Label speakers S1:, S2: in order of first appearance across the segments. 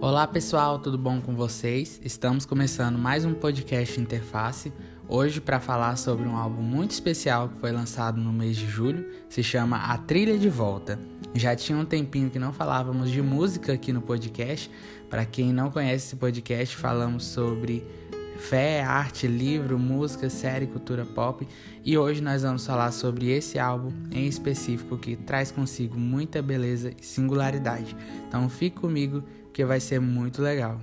S1: Olá pessoal, tudo bom com vocês? Estamos começando mais um podcast Interface. Hoje para falar sobre um álbum muito especial que foi lançado no mês de julho, se chama A Trilha de Volta. Já tinha um tempinho que não falávamos de música aqui no podcast. Para quem não conhece esse podcast, falamos sobre fé, arte, livro, música, série, cultura pop. E hoje nós vamos falar sobre esse álbum em específico que traz consigo muita beleza e singularidade. Então fique comigo que vai ser muito legal.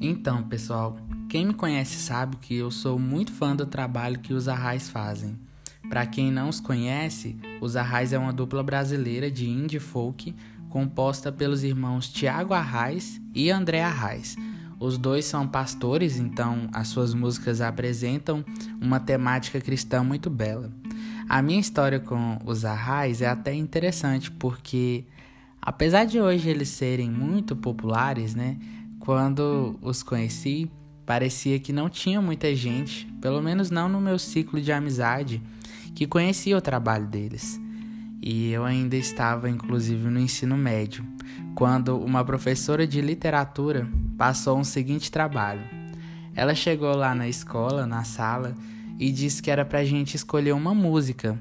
S1: Então, pessoal, quem me conhece sabe que eu sou muito fã do trabalho que os Arrais fazem. Para quem não os conhece, os Arrais é uma dupla brasileira de indie folk composta pelos irmãos Tiago Arrais e André Arrais. Os dois são pastores, então as suas músicas apresentam uma temática cristã muito bela. A minha história com os Arrais é até interessante porque, apesar de hoje eles serem muito populares, né? Quando os conheci, parecia que não tinha muita gente, pelo menos não no meu ciclo de amizade, que conhecia o trabalho deles. E eu ainda estava, inclusive, no ensino médio, quando uma professora de literatura passou um seguinte trabalho. Ela chegou lá na escola, na sala, e disse que era para a gente escolher uma música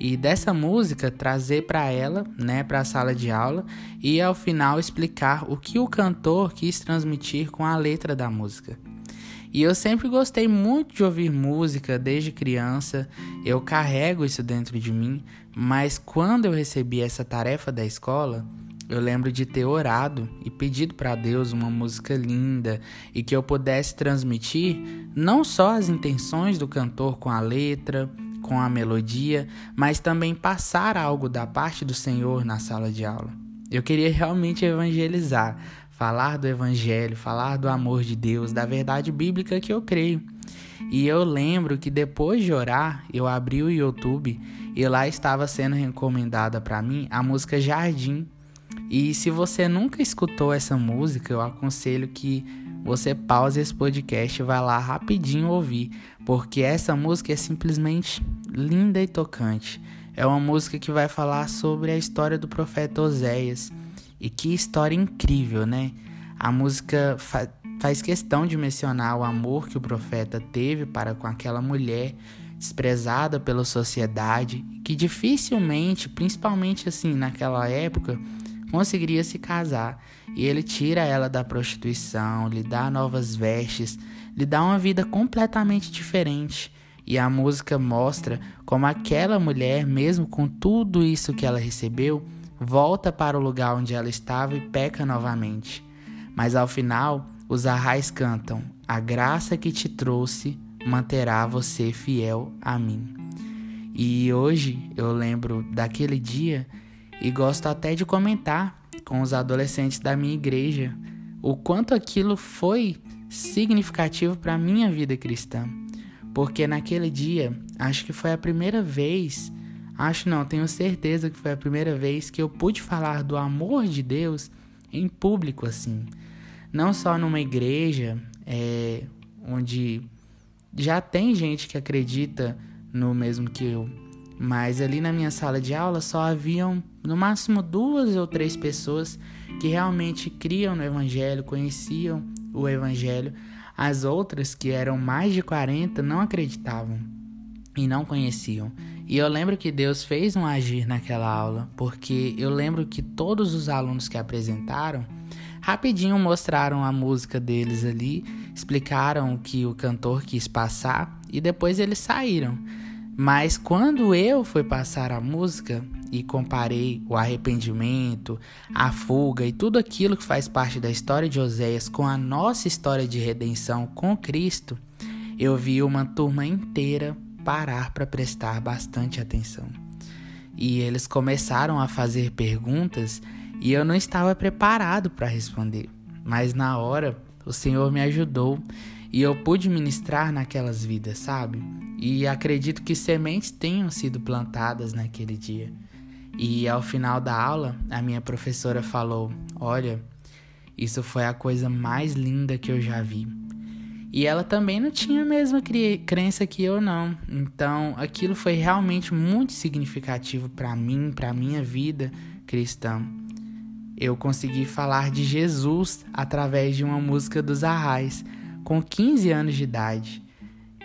S1: e dessa música trazer para ela, né, para a sala de aula e ao final explicar o que o cantor quis transmitir com a letra da música. E eu sempre gostei muito de ouvir música desde criança, eu carrego isso dentro de mim, mas quando eu recebi essa tarefa da escola, eu lembro de ter orado e pedido para Deus uma música linda e que eu pudesse transmitir não só as intenções do cantor com a letra, com a melodia, mas também passar algo da parte do Senhor na sala de aula. Eu queria realmente evangelizar, falar do evangelho, falar do amor de Deus, da verdade bíblica que eu creio. E eu lembro que depois de orar, eu abri o YouTube e lá estava sendo recomendada para mim a música Jardim e se você nunca escutou essa música, eu aconselho que você pause esse podcast e vá lá rapidinho ouvir, porque essa música é simplesmente linda e tocante. É uma música que vai falar sobre a história do profeta Oséias. E que história incrível, né? A música fa faz questão de mencionar o amor que o profeta teve para com aquela mulher desprezada pela sociedade, que dificilmente, principalmente assim naquela época, conseguiria se casar e ele tira ela da prostituição, lhe dá novas vestes, lhe dá uma vida completamente diferente. E a música mostra como aquela mulher, mesmo com tudo isso que ela recebeu, volta para o lugar onde ela estava e peca novamente. Mas ao final, os arrais cantam: A graça que te trouxe manterá você fiel a mim. E hoje eu lembro daquele dia e gosto até de comentar com os adolescentes da minha igreja o quanto aquilo foi significativo para minha vida cristã. Porque naquele dia, acho que foi a primeira vez, acho não, tenho certeza que foi a primeira vez que eu pude falar do amor de Deus em público assim. Não só numa igreja é, onde já tem gente que acredita no mesmo que eu, mas ali na minha sala de aula só haviam no máximo duas ou três pessoas que realmente criam no Evangelho, conheciam o Evangelho. As outras, que eram mais de 40, não acreditavam e não conheciam. E eu lembro que Deus fez um agir naquela aula, porque eu lembro que todos os alunos que apresentaram rapidinho mostraram a música deles ali, explicaram o que o cantor quis passar e depois eles saíram. Mas quando eu fui passar a música e comparei o arrependimento, a fuga e tudo aquilo que faz parte da história de Oséias com a nossa história de redenção com Cristo, eu vi uma turma inteira parar para prestar bastante atenção. E eles começaram a fazer perguntas e eu não estava preparado para responder. Mas na hora, o Senhor me ajudou e eu pude ministrar naquelas vidas, sabe? E acredito que sementes tenham sido plantadas naquele dia. E ao final da aula, a minha professora falou: Olha, isso foi a coisa mais linda que eu já vi. E ela também não tinha a mesma crença que eu não. Então, aquilo foi realmente muito significativo para mim, para minha vida cristã. Eu consegui falar de Jesus através de uma música dos Arrais, com 15 anos de idade.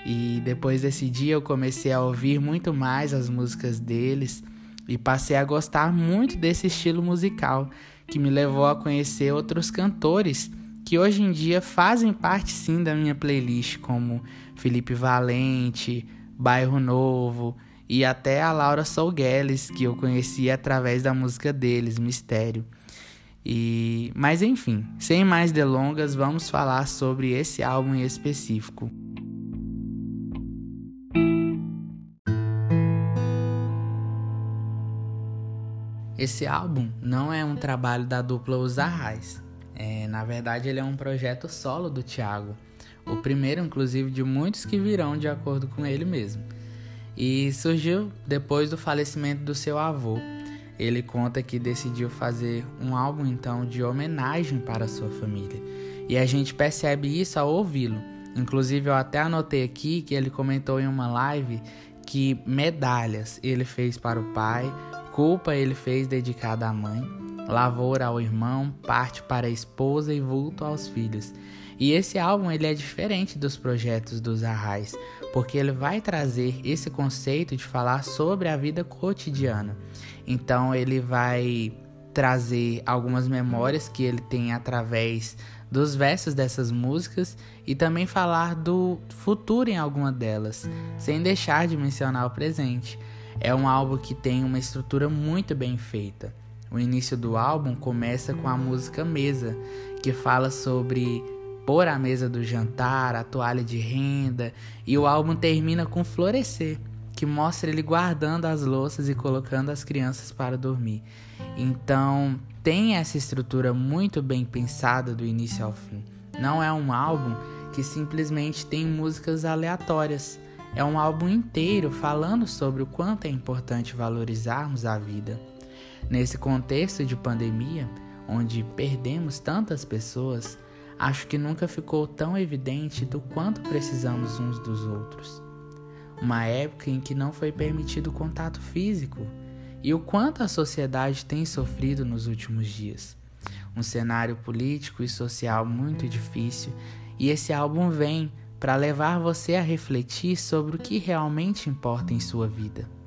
S1: E depois desse dia eu comecei a ouvir muito mais as músicas deles e passei a gostar muito desse estilo musical, que me levou a conhecer outros cantores que hoje em dia fazem parte sim da minha playlist, como Felipe Valente, Bairro Novo e até a Laura Solgueles, que eu conheci através da música deles, Mistério. E, mas enfim, sem mais delongas, vamos falar sobre esse álbum em específico. Esse álbum não é um trabalho da dupla Os Arrais. É, na verdade, ele é um projeto solo do Thiago. O primeiro, inclusive, de muitos que virão de acordo com ele mesmo. E surgiu depois do falecimento do seu avô. Ele conta que decidiu fazer um álbum então de homenagem para sua família. E a gente percebe isso ao ouvi-lo. Inclusive, eu até anotei aqui que ele comentou em uma live que medalhas ele fez para o pai, Culpa ele fez dedicada à mãe, lavoura ao irmão, parte para a esposa e vulto aos filhos. E esse álbum ele é diferente dos projetos dos Arrais, porque ele vai trazer esse conceito de falar sobre a vida cotidiana. Então ele vai trazer algumas memórias que ele tem através dos versos dessas músicas e também falar do futuro em alguma delas, sem deixar de mencionar o presente. É um álbum que tem uma estrutura muito bem feita. O início do álbum começa com a música Mesa, que fala sobre pôr a mesa do jantar, a toalha de renda, e o álbum termina com Florescer, que mostra ele guardando as louças e colocando as crianças para dormir. Então, tem essa estrutura muito bem pensada do início ao fim. Não é um álbum que simplesmente tem músicas aleatórias. É um álbum inteiro falando sobre o quanto é importante valorizarmos a vida. Nesse contexto de pandemia, onde perdemos tantas pessoas, acho que nunca ficou tão evidente do quanto precisamos uns dos outros. Uma época em que não foi permitido contato físico e o quanto a sociedade tem sofrido nos últimos dias. Um cenário político e social muito difícil, e esse álbum vem para levar você a refletir sobre o que realmente importa em sua vida.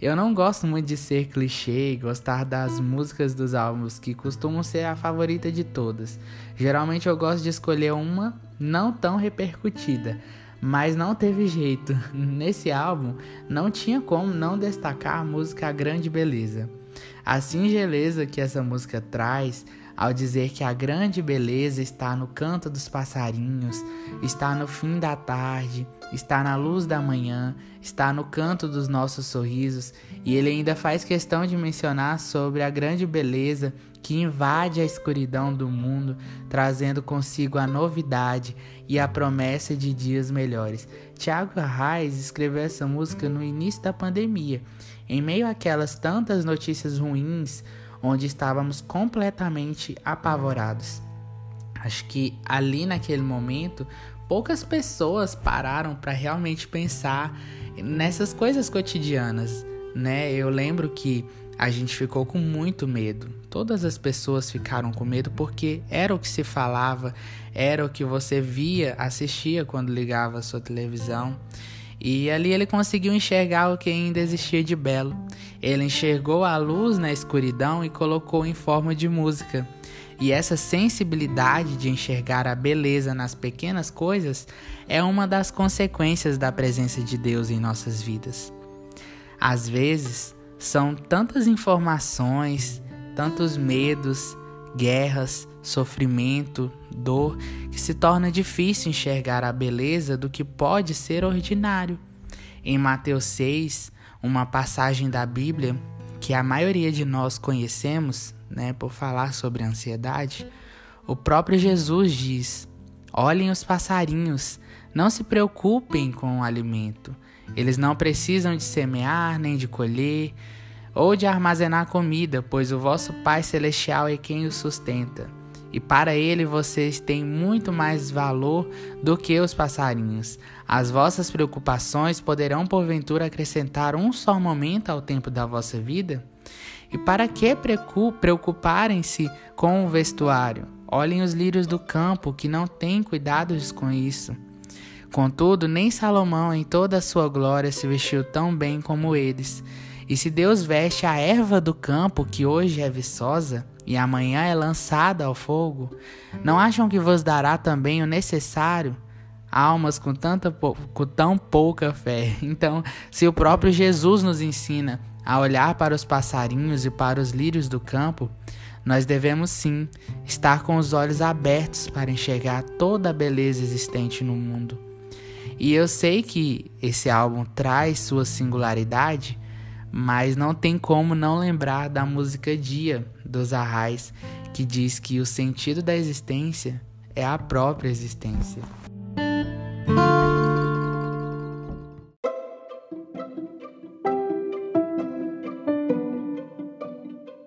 S1: Eu não gosto muito de ser clichê e gostar das músicas dos álbuns que costumam ser a favorita de todas. Geralmente eu gosto de escolher uma não tão repercutida, mas não teve jeito. Nesse álbum não tinha como não destacar a música A Grande Beleza. A singeleza que essa música traz ao dizer que a grande beleza está no canto dos passarinhos, está no fim da tarde, está na luz da manhã, está no canto dos nossos sorrisos, e ele ainda faz questão de mencionar sobre a grande beleza que invade a escuridão do mundo, trazendo consigo a novidade e a promessa de dias melhores. Tiago Arraes escreveu essa música no início da pandemia, em meio àquelas tantas notícias ruins onde estávamos completamente apavorados. Acho que ali naquele momento, poucas pessoas pararam para realmente pensar nessas coisas cotidianas, né? Eu lembro que a gente ficou com muito medo. Todas as pessoas ficaram com medo porque era o que se falava, era o que você via, assistia quando ligava a sua televisão. E ali ele conseguiu enxergar o que ainda existia de belo. Ele enxergou a luz na escuridão e colocou em forma de música. E essa sensibilidade de enxergar a beleza nas pequenas coisas é uma das consequências da presença de Deus em nossas vidas. Às vezes, são tantas informações, tantos medos, guerras, sofrimento, dor, que se torna difícil enxergar a beleza do que pode ser ordinário. Em Mateus 6, uma passagem da Bíblia que a maioria de nós conhecemos, né, por falar sobre ansiedade, o próprio Jesus diz: Olhem os passarinhos, não se preocupem com o alimento. Eles não precisam de semear nem de colher ou de armazenar comida, pois o vosso Pai Celestial é quem os sustenta. e para ele vocês têm muito mais valor do que os passarinhos. As vossas preocupações poderão porventura acrescentar um só momento ao tempo da vossa vida? E para que preocuparem-se com o vestuário? Olhem os lírios do campo, que não têm cuidados com isso. Contudo, nem Salomão, em toda a sua glória, se vestiu tão bem como eles. E se Deus veste a erva do campo, que hoje é viçosa, e amanhã é lançada ao fogo, não acham que vos dará também o necessário? Almas com, tanta, com tão pouca fé. Então, se o próprio Jesus nos ensina a olhar para os passarinhos e para os lírios do campo, nós devemos sim estar com os olhos abertos para enxergar toda a beleza existente no mundo. E eu sei que esse álbum traz sua singularidade, mas não tem como não lembrar da música Dia dos Arrais, que diz que o sentido da existência é a própria existência.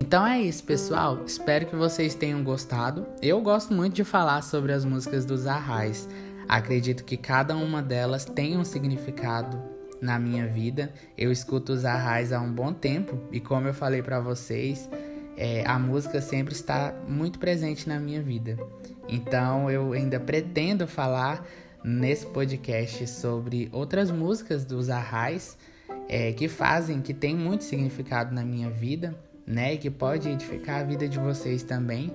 S1: Então é isso, pessoal. Espero que vocês tenham gostado. Eu gosto muito de falar sobre as músicas dos Arrais. Acredito que cada uma delas tem um significado na minha vida. Eu escuto os Arrais há um bom tempo e como eu falei para vocês, é, a música sempre está muito presente na minha vida. Então eu ainda pretendo falar nesse podcast sobre outras músicas dos Arrais é, que fazem, que tem muito significado na minha vida né? Que pode edificar a vida de vocês também.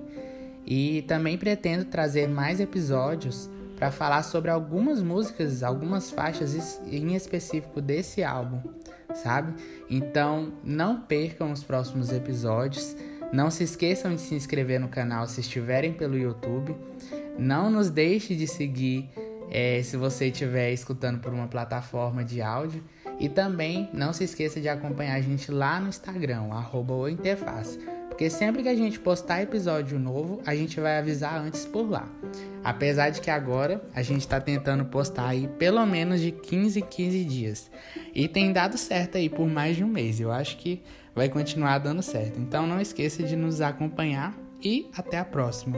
S1: E também pretendo trazer mais episódios para falar sobre algumas músicas, algumas faixas em específico desse álbum, sabe? Então não percam os próximos episódios. Não se esqueçam de se inscrever no canal se estiverem pelo YouTube. Não nos deixe de seguir é, se você estiver escutando por uma plataforma de áudio. E também não se esqueça de acompanhar a gente lá no Instagram, arroba Interface. Porque sempre que a gente postar episódio novo, a gente vai avisar antes por lá. Apesar de que agora a gente está tentando postar aí pelo menos de 15 em 15 dias. E tem dado certo aí por mais de um mês. Eu acho que vai continuar dando certo. Então não esqueça de nos acompanhar e até a próxima.